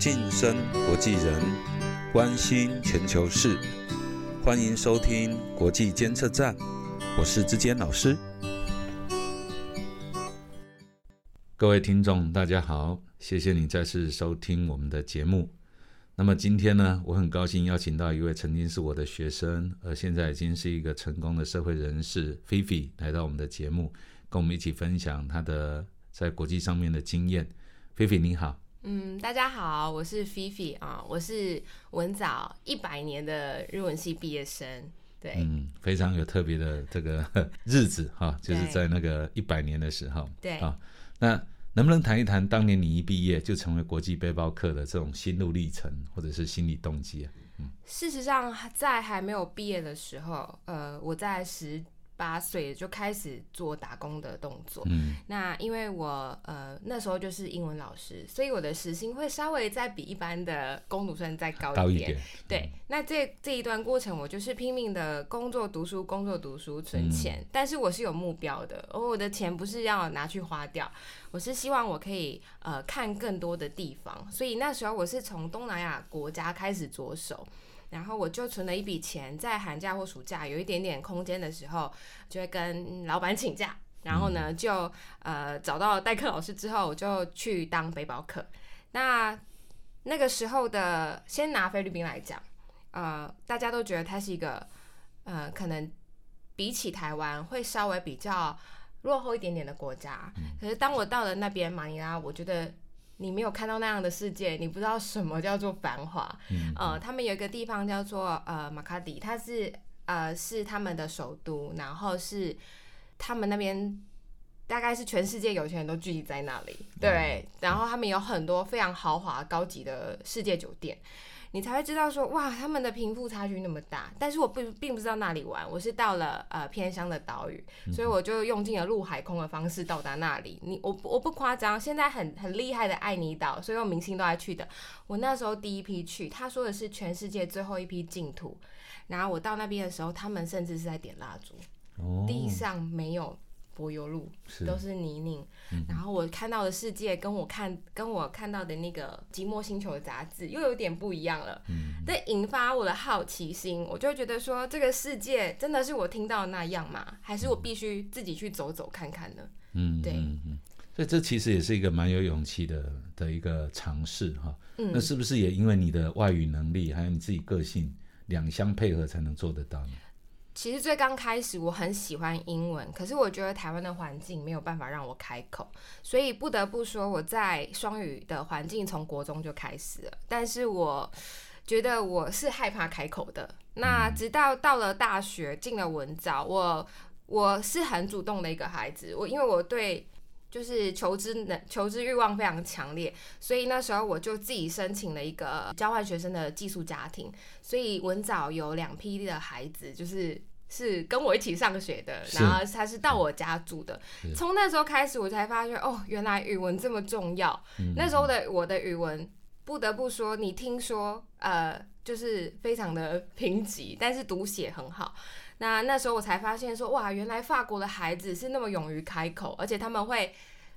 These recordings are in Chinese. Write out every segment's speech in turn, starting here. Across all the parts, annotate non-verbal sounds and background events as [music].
晋升国际人，关心全球事，欢迎收听国际监测站，我是志坚老师。各位听众，大家好，谢谢你再次收听我们的节目。那么今天呢，我很高兴邀请到一位曾经是我的学生，而现在已经是一个成功的社会人士菲菲来到我们的节目，跟我们一起分享她的在国际上面的经验。菲菲你好，嗯，大家好，我是菲菲啊，我是文藻一百年的日文系毕业生，对，嗯，非常有特别的这个 [laughs] 日子哈，就是在那个一百年的时候，对。啊，那能不能谈一谈当年你一毕业就成为国际背包客的这种心路历程，或者是心理动机啊？事实上，在还没有毕业的时候，呃，我在十八岁就开始做打工的动作。嗯那因为我呃那时候就是英文老师，所以我的时薪会稍微再比一般的工读生再高一点。一点，对，那这这一段过程，我就是拼命的工作、读书、工作、读书、存嗯钱，但是我是有目标的，而我的钱不是要拿去花掉，我是希望我可以呃看更多的地方，所以那时候我是从东南亚国家开始着手。然后我就存了一笔钱，在寒假或暑假有一点点空间的时候，就会跟老板请假，然后呢就呃找到代课老师之后，我就去当背包客。那那个时候的，先拿菲律宾来讲，呃，大家都觉得它是一个呃，可能比起台湾会稍微比较落后一点点的国家。可是当我到了那边马尼拉，我觉得你没有看到那样的世界，你不知道什么叫做繁华。嗯呃，他们有一个地方叫做呃马卡迪，它是呃是他们的首都，然后是他们那边大概是全世界有钱人都聚集在那里，对，然后他们有很多非常豪华高级的世界酒店。你才会知道说哇，他们的贫富差距那么大。但是我并并不知道那里玩，我是到了呃偏乡的岛屿，所以我就用尽了陆海空的方式到达那里。你我我不夸张，现在很很厉害的爱尼岛，所有明星都爱去的。我那时候第一批去，他说的是全世界最后一批净土。然后我到那边的时候，他们甚至是在点蜡烛，哦，地上没有柏油路，是都是泥泞。然后我看到的世界跟我看跟我看到的那个《寂寞星球》的杂志又有点不一样了。嗯这引发我的好奇心，我就觉得说，这个世界真的是我听到的那样吗？还是我必须自己去走走看看呢？嗯，对所以这其实也是一个蛮有勇气的的一个尝试哈。嗯那是不是也因为你的外语能力还有你自己个性两相配合才能做得到呢？其实最刚开始我很喜欢英文，可是我觉得台湾的环境没有办法让我开口，所以不得不说我在双语的环境从国中就开始了，但是我觉得我是害怕开口的。那直到到了大学进了文藻，我我是很主动的一个孩子，我因为我对就是求知能求知欲望非常强烈，所以那时候我就自己申请了一个交换学生的寄宿家庭。所以文藻有两批的孩子，就是是跟我一起上学的，然后他是到我家住的。从那时候开始，我才发现哦，原来语文这么重要。那时候的我的语文，不得不说，你听说呃，就是非常的贫瘠，但是读写很好。那那时候我才发现说，哇，原来法国的孩子是那么勇于开口，而且他们会。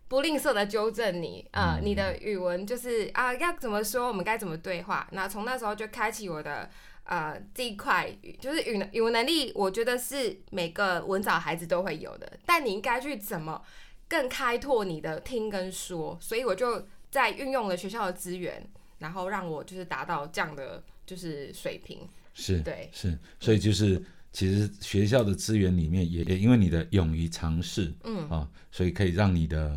不吝啬的纠正你，呃，你的语文就是啊，要怎么说，我们该怎么对话。那从那时候就开启我的呃这一块，就是语语文能力，我觉得是每个文藻孩子都会有的，但你应该去怎么更开拓你的听跟说。所以我就在运用了学校的资源，然后让我就是达到这样的就是水平。是，对是，所以就是其实学校的资源里面也也因为你的勇于尝试，嗯啊，所以可以让你的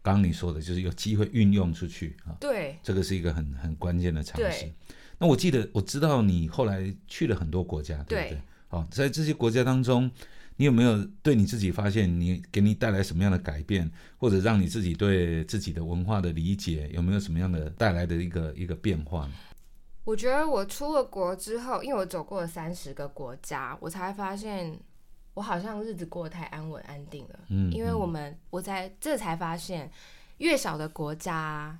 刚刚你说的就是有机会运用出去啊，对，这个是一个很很关键的尝试。那我记得我知道你后来去了很多国家，对不对对？好，在这些国家当中，你有没有对你自己发现你给你带来什么样的改变，或者让你自己对自己的文化的理解有没有什么样的带来的一个一个变化呢？我觉得我出了国之后，因为我走过了三十个国家，我才发现我好像日子过得太安稳安定了。嗯因为我们我在这才发现，越小的国家，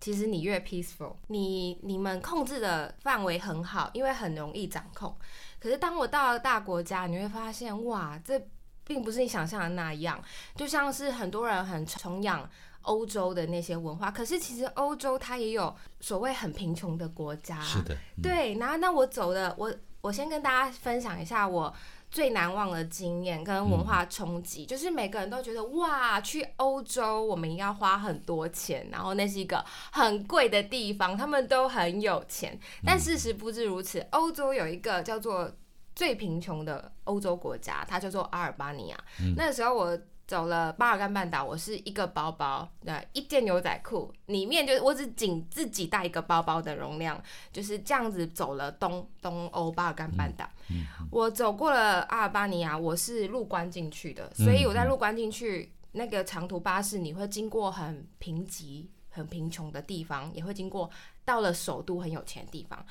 其实你越 peaceful，你你们控制的范围很好，因为很容易掌控。可是当我到了大国家，你会发现，哇，这并不是你想象的那样。就像是很多人很崇仰欧洲的那些文化。可是其实欧洲它也有所谓很贫穷的国家，是的，对。然后那我走的，我我先跟大家分享一下我。最难忘的经验跟文化冲击，就是每个人都觉得哇，去欧洲我们要花很多钱，然后那是一个很贵的地方，他们都很有钱。但事实不是如此，欧洲有一个叫做最贫穷的欧洲国家，它叫做阿尔巴尼亚。那时候我。走了巴尔干半岛，我是一个包包，对，一件牛仔裤，里面就是我只仅自己带一个包包的容量，就是这样子走了东东欧巴尔干半岛。我走过了阿尔巴尼亚，我是入关进去的，所以我在入关进去那个长途巴士，你会经过很贫瘠、很贫穷的地方，也会经过到了首都很有钱的地方。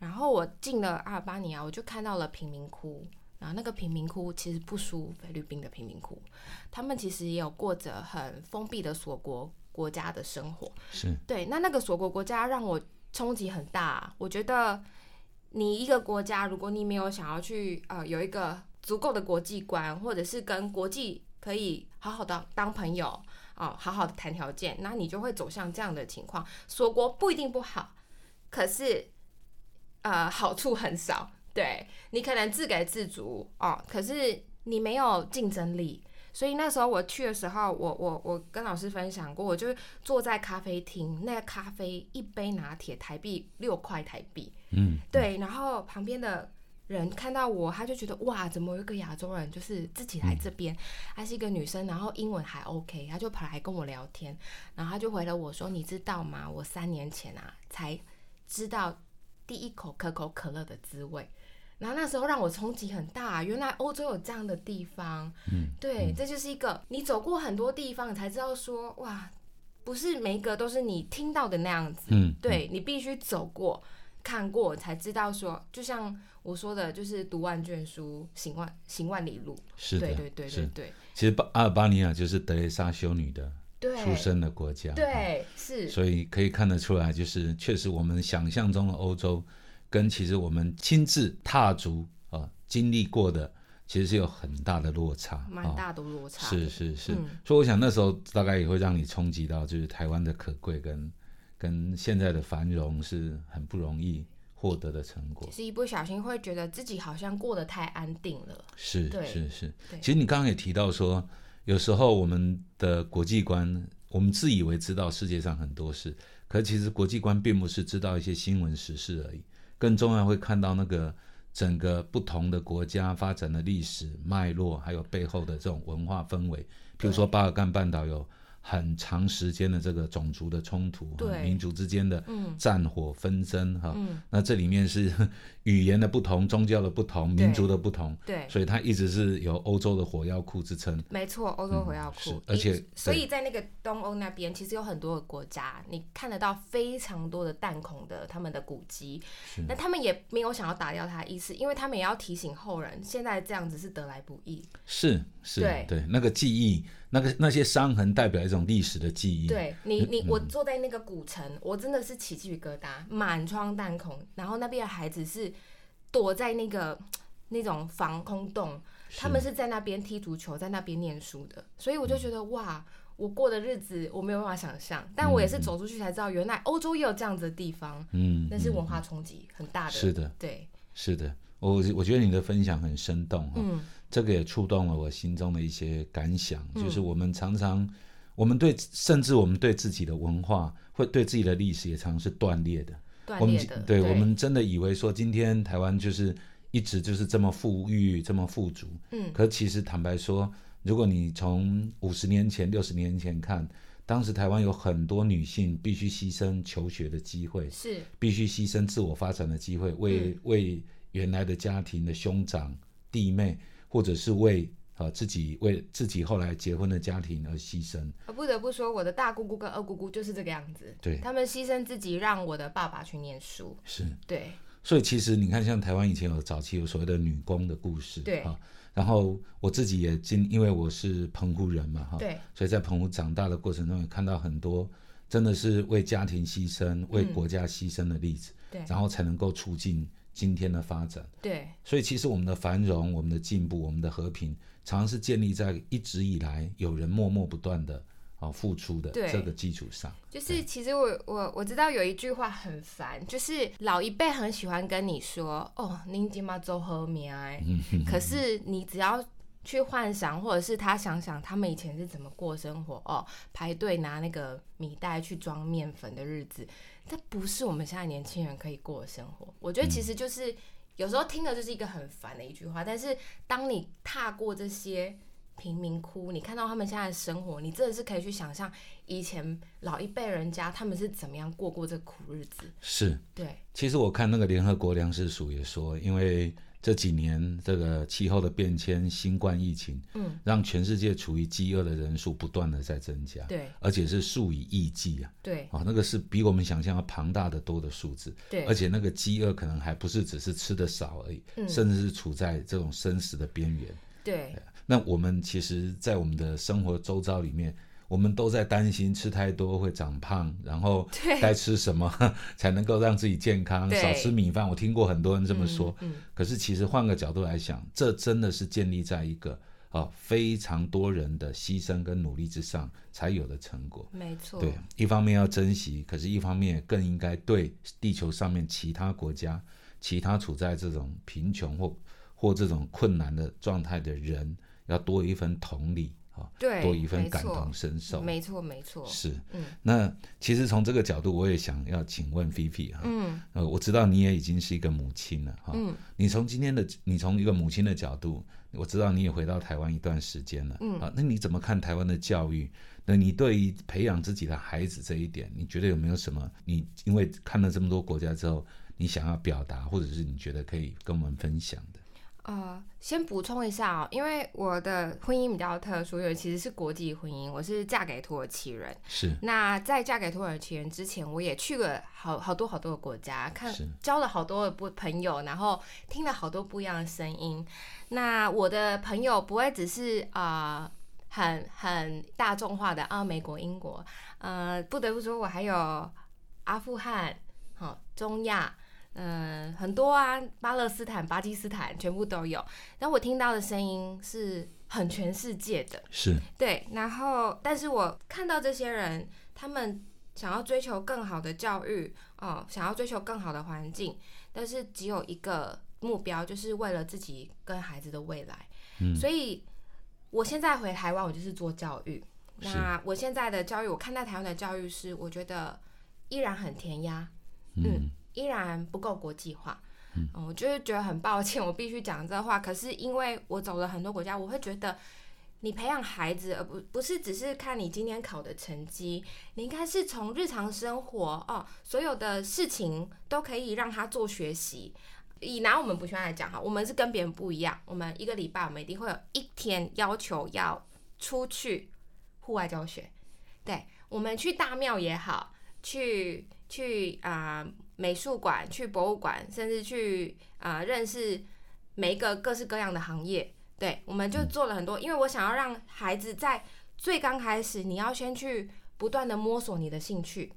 然后我进了阿尔巴尼亚，我就看到了贫民窟。然后那个贫民窟其实不输菲律宾的贫民窟，他们其实也有过着很封闭的锁国国家的生活。是对，那那个锁国国家让我冲击很大。我觉得你一个国家，如果你没有想要去呃有一个足够的国际观，或者是跟国际可以好好的当朋友啊，好好的谈条件，那你就会走向这样的情况。锁国不一定不好，可是呃好处很少。对你可能自给自足哦，可是你没有竞争力，所以那时候我去的时候，我我我跟老师分享过，我就坐在咖啡厅，那个咖啡一杯拿铁台币六块台币，嗯，对，然后旁边的人看到我，他就觉得哇，怎么有一个亚洲人就是自己来这边，她是一个女生，然后英文还 OK，她就跑来跟我聊天，然后她就回了我说，你知道吗？我三年前啊才知道第一口可口可乐的滋味。然后那时候让我冲击很大，原来欧洲有这样的地方。嗯，对，这就是一个你走过很多地方，你才知道说哇，不是每一个都是你听到的那样子。嗯，对你必须走过、看过，才知道说，就像我说的，就是读万卷书，行万行万里路。是的，对对对对对。其实巴阿尔巴尼亚就是德蕾莎修女的出生的国家。对，是。所以可以看得出来，就是确实我们想象中的欧洲。跟其实我们亲自踏足啊经历过的，其实是有很大的落差，蛮大的落差。是是是，所以我想那时候大概也会让你冲击到，就是台湾的可贵跟跟现在的繁荣是很不容易获得的成果。是一不小心会觉得自己好像过得太安定了。是是是，其实你刚刚也提到说，有时候我们的国际观，我们自以为知道世界上很多事，可其实国际观并不是知道一些新闻时事而已。更重要会看到那个整个不同的国家发展的历史脉络，还有背后的这种文化氛围。比如说巴尔干半岛有。很长时间的这个种族的冲突，民族之间的战火纷争，哈，那这里面是语言的不同、宗教的不同、民族的不同，对，所以它一直是有欧洲的火药库之称。没错，欧洲火药库，而且所以在那个东欧那边，其实有很多的国家，你看得到非常多的弹孔的他们的古迹，那他们也没有想要打掉它的意思，因为他们也要提醒后人，现在这样子是得来不易。是是，对。对，那个记忆。那个那些伤痕代表一种历史的记忆。对你，你我坐在那个古城，我真的是起鸡皮疙瘩，满窗弹孔。然后那边的孩子是躲在那个那种防空洞，他们是在那边踢足球，在那边念书的。所以我就觉得哇，我过的日子我没有办法想象。但我也是走出去才知道，原来欧洲也有这样子的地方。嗯，那是文化冲击很大的。是的，对，是的。我我觉得你的分享很生动哈。嗯。这个也触动了我心中的一些感想，就是我们常常，我们对甚至我们对自己的文化，会对自己的历史也常是断裂的。断裂的，对我们真的以为说今天台湾就是一直就是这么富裕、这么富足。嗯。可其实坦白说，如果你从五十年前、六十年前看，当时台湾有很多女性必须牺牲求学的机会，是必须牺牲自我发展的机会，为为原来的家庭的兄长弟妹。或者是为呃自己为自己后来结婚的家庭而牺牲。不得不说，我的大姑姑跟二姑姑就是这个样子。对，他们牺牲自己让我的爸爸去念书。是，对。所以其实你看，像台湾以前有早期有所谓的女工的故事，对啊。然后我自己也经，因为我是澎湖人嘛，哈，对。所以在澎湖长大的过程中，也看到很多真的是为家庭牺牲、为国家牺牲的例子，对。然后才能够促进。今天的发展，对，所以其实我们的繁荣、我们的进步、我们的和平，常常是建立在一直以来有人默默不断的哦付出的对。这个基础上，就是其实我我我知道有一句话很烦，就是老一辈很喜欢跟你说，哦，您今嘛做和面哎，[laughs] 可是你只要去幻想，或者是他想想他们以前是怎么过生活哦，排队拿那个米袋去装面粉的日子，这不是我们现在年轻人可以过的生活。我觉得其实就是、有时候听的就是一个很烦的一句话，但是当你踏过这些贫民窟，你看到他们现在的生活，你真的是可以去想象以前老一辈人家他们是怎么样过过这苦日子。是。对，其实我看那个联合国粮食署也说，因为这几年这个气候的变迁、新冠疫情，嗯，让全世界处于饥饿的人数不断的在增加，对。而且是数以亿计啊，对。啊，那个是比我们想象要庞大的多的数字，对，而且那个饥饿可能还不是只是吃的少而已，嗯。甚至是处在这种生死的边缘。对。那我们其实，在我们的生活周遭里面，我们都在担心吃太多会长胖，然后 [laughs] 对该吃什么 [laughs] 才能够让自己健康，少吃米饭。我听过很多人这么说，嗯可是其实换个角度来想，这真的是建立在一个啊非常多人的牺牲跟努力之上才有的成果。嗯没错，对，一方面要珍惜，可是一方面更应该对地球上面其他国家、其他处在这种贫穷或或这种困难的状态的人，要多一份同理啊，对多一份感同身受。没错没错，是，嗯那其实从这个角度，我也想要请问菲菲哈，嗯呃，我知道你也已经是一个母亲了哈，嗯你从今天的你从一个母亲的角度，我知道你也回到台湾一段时间了，嗯啊，那你怎么看台湾的教育？那你对于培养自己的孩子这一点，你觉得有没有什么？你因为看了这么多国家之后，你想要表达，或者是你觉得可以跟我们分享的？呃，先补充一下哦，因为我的婚姻比较特殊，因为其实是国际婚姻，我是嫁给土耳其人。是那在嫁给土耳其人之前，我也去了好好多好多的国家，看交了好多的不朋友，然后听了好多不一样的声音。那我的朋友不会只是啊、呃很很大众化的啊，美国、英国，呃，不得不说，我还有阿富汗，好、中亚。嗯，很多啊，巴勒斯坦、巴基斯坦全部都有。然后我听到的声音是很全世界的，是。对，然后但是我看到这些人，他们想要追求更好的教育，哦，想要追求更好的环境，但是只有一个目标，就是为了自己跟孩子的未来。嗯。所以我现在回台湾，我就是做教育。那我现在的教育，我看待台湾的教育是，我觉得依然很填鸭，嗯依然不够国际化。嗯，我就是觉得很抱歉，我必须讲这话。可是因为我走了很多国家，我会觉得你培养孩子，而不不是只是看你今天考的成绩，你应该是从日常生活哦，所有的事情都可以让他做学习。以拿我们补习班来讲哈，我们是跟别人不一样，我们一个礼拜我们一定会有一天要求要出去户外教学。对，我们去大庙也好，去去啊、美术馆、去博物馆，甚至去啊、认识每一个各式各样的行业。对，我们就做了很多，因为我想要让孩子在最刚开始，你要先去不断的摸索你的兴趣，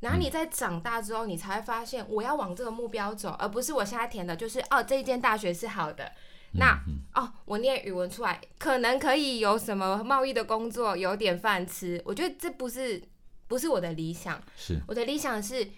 然后你在长大之后，你才会发现我要往这个目标走，而不是我现在填的就是哦这一间大学是好的，那哦我念语文出来可能可以有什么贸易的工作，有点饭吃，我觉得这不是不是我的理想，是。我的理想是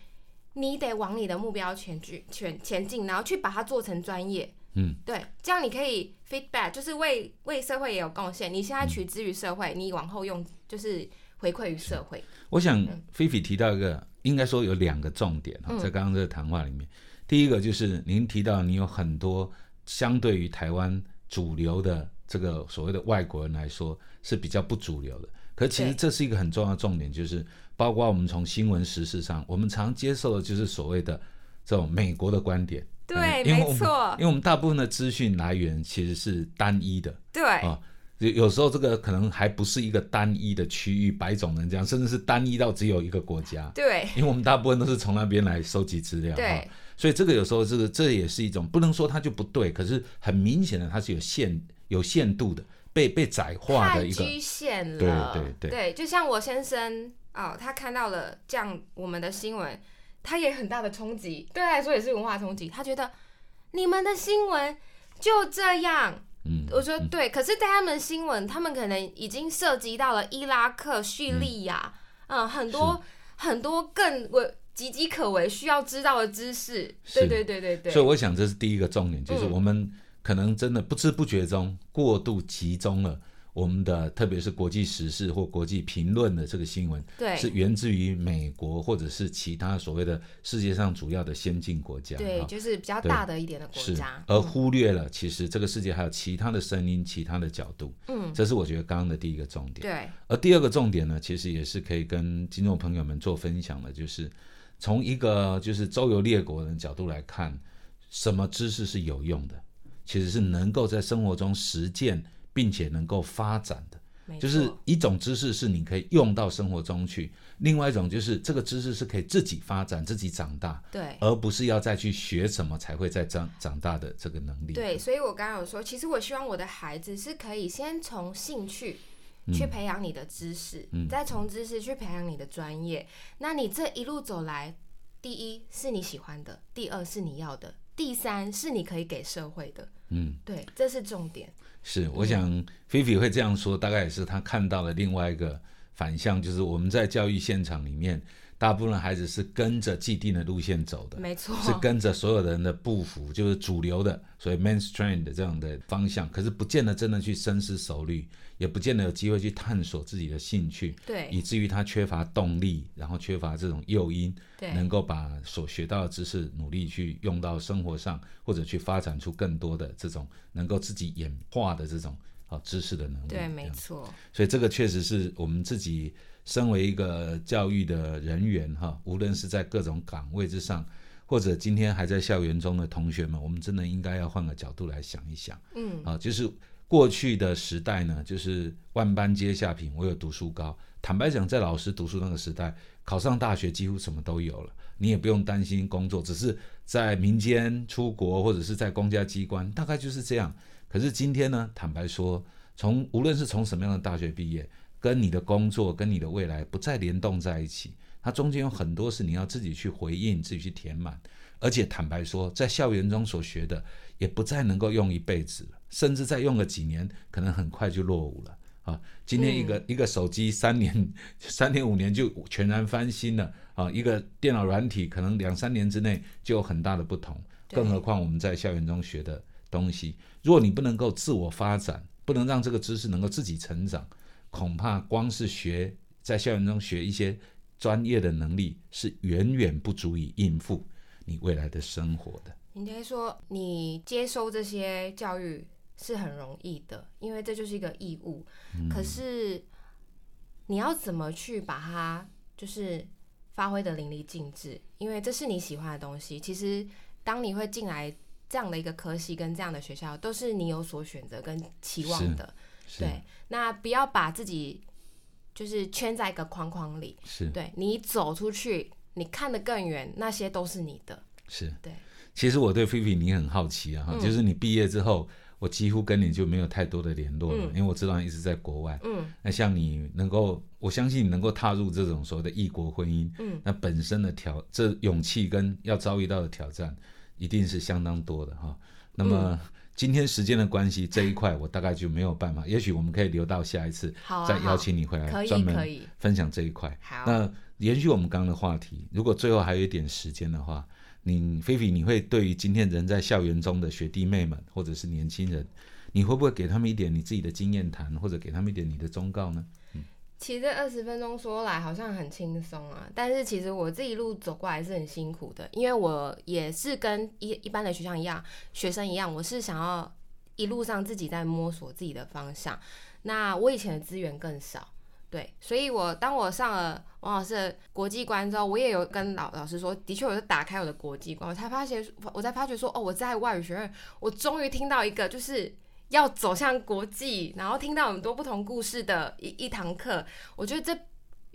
你得往你的目标前去前前进，然后去把它做成专业。嗯，对，这样你可以 feedback，就是为为社会也有贡献。你现在取之于社会，你往后用就是回馈于社会。我想菲菲提到一个，应该说有两个重点啊，嗯在刚刚这个谈话里面，第一个就是您提到你有很多相对于台湾主流的这个所谓的外国人来说是比较不主流的，可其实对这是一个很重要的重点，就是包括我们从新闻时事上，我们常接受的就是所谓的这种美国的观点。对没错因为我们大部分的资讯来源其实是单一的，对，啊，有有时候这个可能还不是一个单一的区域，白种人这样，甚至是单一到只有一个国家。对，因为我们大部分都是从那边来收集资料，对哈，所以这个有时候这个这也是一种不能说它就不对，可是很明显的它是有限有限度的，被被窄化的一个，局限对了。对对就像我先生哦，他看到了这样我们的新闻，他也很大的冲击，对他来说也是文化冲击。他觉得你们的新闻就这样，嗯，我说对，可是，在他们新闻，他们可能已经涉及到了伊拉克、叙利亚，嗯，很多很多更为岌岌可危需要知道的知识。对对对对对。所以我想这是第一个重点，就是我们可能真的不知不觉中过度集中了。我们的特别是国际时事或国际评论的这个新闻，对，是源自于美国或者是其他所谓的世界上主要的先进国家，对，就是比较大的一点的国家，而忽略了其实这个世界还有其他的声音、其他的角度，嗯，这是我觉得刚刚的第一个重点。对，而第二个重点呢，其实也是可以跟听众朋友们做分享的，就是从一个就是周游列国的角度来看，什么知识是有用的，其实是能够在生活中实践。并且能够发展的，就是一种知识是你可以用到生活中去；另外一种就是这个知识是可以自己发展、自己长大，对，而不是要再去学什么才会再长长大的这个能力。对，所以我刚刚有说，其实我希望我的孩子是可以先从兴趣去培养你的知识，再从知识去培养你的专业。那你这一路走来，第一是你喜欢的，第二是你要的，第三是你可以给社会的。嗯，对，这是重点。是，我想菲菲会这样说，大概也是他看到了另外一个反向，就是我们在教育现场里面，大部分孩子是跟着既定的路线走的，没错，是跟着所有人的步幅，就是主流的，所以 mainstream 的这样的方向，可是不见得真的去深思熟虑。也不见得有机会去探索自己的兴趣，对，以至于他缺乏动力，然后缺乏这种诱因，对，能够把所学到的知识努力去用到生活上，或者去发展出更多的这种能够自己演化的这种啊知识的能力。对，没错。所以这个确实是我们自己身为一个教育的人员哈，无论是在各种岗位之上，或者今天还在校园中的同学们，我们真的应该要换个角度来想一想，嗯，啊，就是。过去的时代呢，就是万般皆下品，唯有读书高。坦白讲，在老师读书那个时代，考上大学几乎什么都有了，你也不用担心工作，只是在民间出国或者是在公家机关，大概就是这样。可是今天呢，坦白说，从无论是从什么样的大学毕业，跟你的工作跟你的未来不再联动在一起，它中间有很多是你要自己去回应、自己去填满。而且坦白说，在校园中所学的，也不再能够用一辈子。甚至再用个几年，可能很快就落伍了啊！今天一个一个手机三年、三年五年就全然翻新了啊！一个电脑软体可能两三年之内就有很大的不同，更何况我们在校园中学的东西，如果你不能够自我发展，不能让这个知识能够自己成长，恐怕光是学在校园中学一些专业的能力，是远远不足以应付你未来的生活的。应该说，你接收这些教育。是很容易的，因为这就是一个义务。可是你要怎么去把它就是发挥的淋漓尽致？因为这是你喜欢的东西。其实当你会进来这样的一个科系跟这样的学校，都是你有所选择跟期望的。对，那不要把自己就是圈在一个框框里。是，对你走出去，你看得更远，那些都是你的。是对。其实我对菲菲你很好奇啊，就是你毕业之后。我几乎跟你就没有太多的联络了，因为我知道你一直在国外。嗯，那像你能够，我相信你能够踏入这种所谓的异国婚姻，嗯，那本身的挑这勇气跟要遭遇到的挑战，一定是相当多的哈。那么今天时间的关系，这一块我大概就没有办法，[laughs] 也许我们可以留到下一次再邀请你回来专门分享这一块。好，那延续我们刚刚的话题，如果最后还有一点时间的话。你菲菲，你会对于今天人在校园中的学弟妹们，或者是年轻人，你会不会给他们一点你自己的经验谈，或者给他们一点你的忠告呢？其实这二十分钟说来好像很轻松啊，但是其实我这一路走过来是很辛苦的，因为我也是跟一一般的学校一样，学生一样，我是想要一路上自己在摸索自己的方向。那我以前的资源更少。对，所以我当我上了王老师的国际观之后，我也有跟老老师说，的确，我是打开我的国际观，我才发现，我才发觉说，哦，我在外语学院，我终于听到一个就是要走向国际，然后听到很多不同故事的一一堂课。我觉得这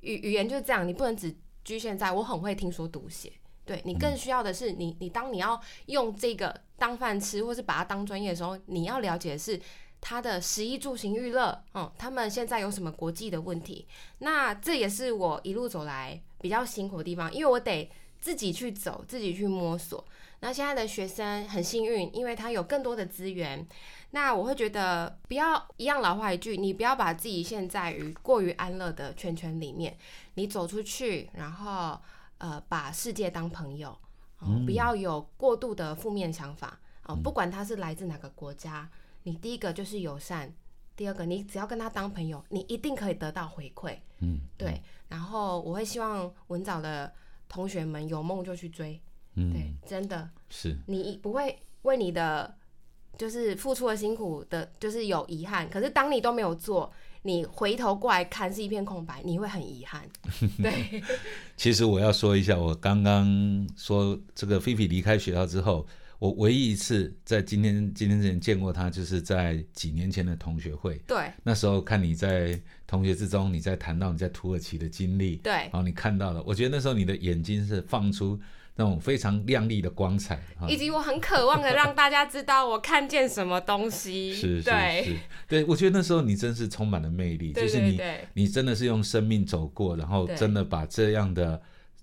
语语言就是这样，你不能只局限在我很会听说读写，对你更需要的是，你你当你要用这个当饭吃，或是把它当专业的时候，你要了解的是。他的食衣住行娱乐，嗯，他们现在有什么国际的问题？那这也是我一路走来比较辛苦的地方，因为我得自己去走，自己去摸索。那现在的学生很幸运，因为他有更多的资源。那我会觉得，不要一样老话一句，你不要把自己陷在于过于安乐的圈圈里面。你走出去，然后呃，把世界当朋友，哦，不要有过度的负面想法哦。不管他是来自哪个国家，你第一个就是友善，第二个你只要跟他当朋友，你一定可以得到回馈。嗯，对。然后我会希望文藻的同学们有梦就去追。嗯，对，真的是你不会为你的就是付出的辛苦的，就是有遗憾。可是当你都没有做，你回头过来看是一片空白，你会很遗憾。对，[laughs] 其实我要说一下，我刚刚说这个菲菲离开学校之后，我唯一一次在今天今天之前见过她，就是在几年前的同学会。对，那时候看你在同学之中，你在谈到你在土耳其的经历，对，然后你看到了，我觉得那时候你的眼睛是放出。那种非常亮丽的光彩，以及我很渴望的让大家知道我看见什么东西。[laughs] 是是是，对我觉得那时候你真是充满了魅力，就是你你真的是用生命走过，然后真的把这样的。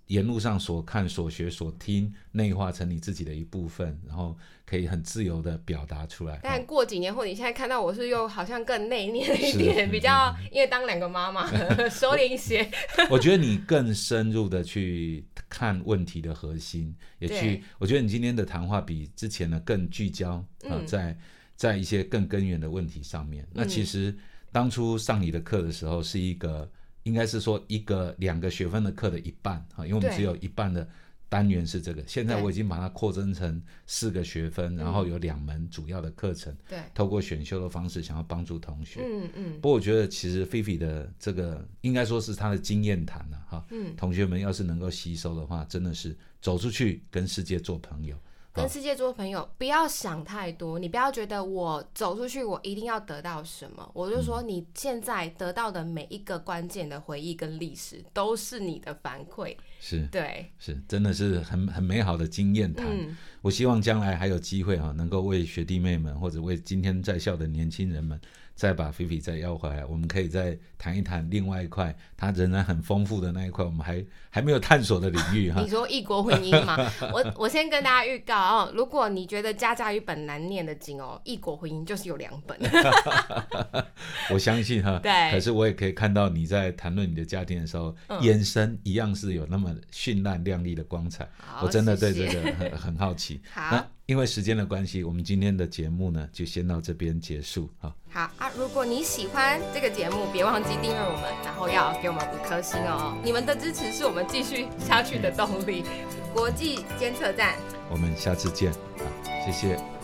沿路上所看、所学、所听，内化成你自己的一部分，然后可以很自由的表达出来。但过几年后，你现在看到我是又好像更内敛一点，[laughs] 比较因为当两个妈妈，[laughs] 收敛一些。[laughs] 我觉得你更深入的去看问题的核心，也去。我觉得你今天的谈话比之前呢更聚焦啊，在在一些更根源的问题上面。那其实当初上你的课的时候，是一个。应该是说一个两个学分的课的一半哈，因为我们只有一半的单元是这个。现在我已经把它扩增成四个学分，然后有两门主要的课程。对，透过选修的方式，想要帮助同学。嗯嗯。不过我觉得其实菲菲的这个应该说是他的经验谈了哈。嗯。同学们要是能够吸收的话，真的是走出去跟世界做朋友。跟世界做朋友，不要想太多。你不要觉得我走出去，我一定要得到什么。我就说，你现在得到的每一个关键的回忆跟历史，都是你的反馈。是，对，是，真的是很很美好的经验谈。我希望将来还有机会啊，能够为学弟妹们，或者为今天在校的年轻人们。再把菲菲再要回来，我们可以再谈一谈另外一块，它仍然很丰富的那一块，我们还还没有探索的领域哈。你说异国婚姻吗？[laughs] 我我先跟大家预告哦，如果你觉得家家有本难念的经哦，异国婚姻就是有两本。[laughs] 我相信哈，[laughs] 对。可是我也可以看到你在谈论你的家庭的时候，眼神一样是有那么绚烂亮丽的光彩。我真的对这个很很好奇。好。因为时间的关系，我们今天的节目呢就先到这边结束。好，好啊！如果你喜欢这个节目，别忘记订阅我们，然后要给我们五颗星哦！你们的支持是我们继续下去的动力。国际监测站，我们下次见。啊，谢谢。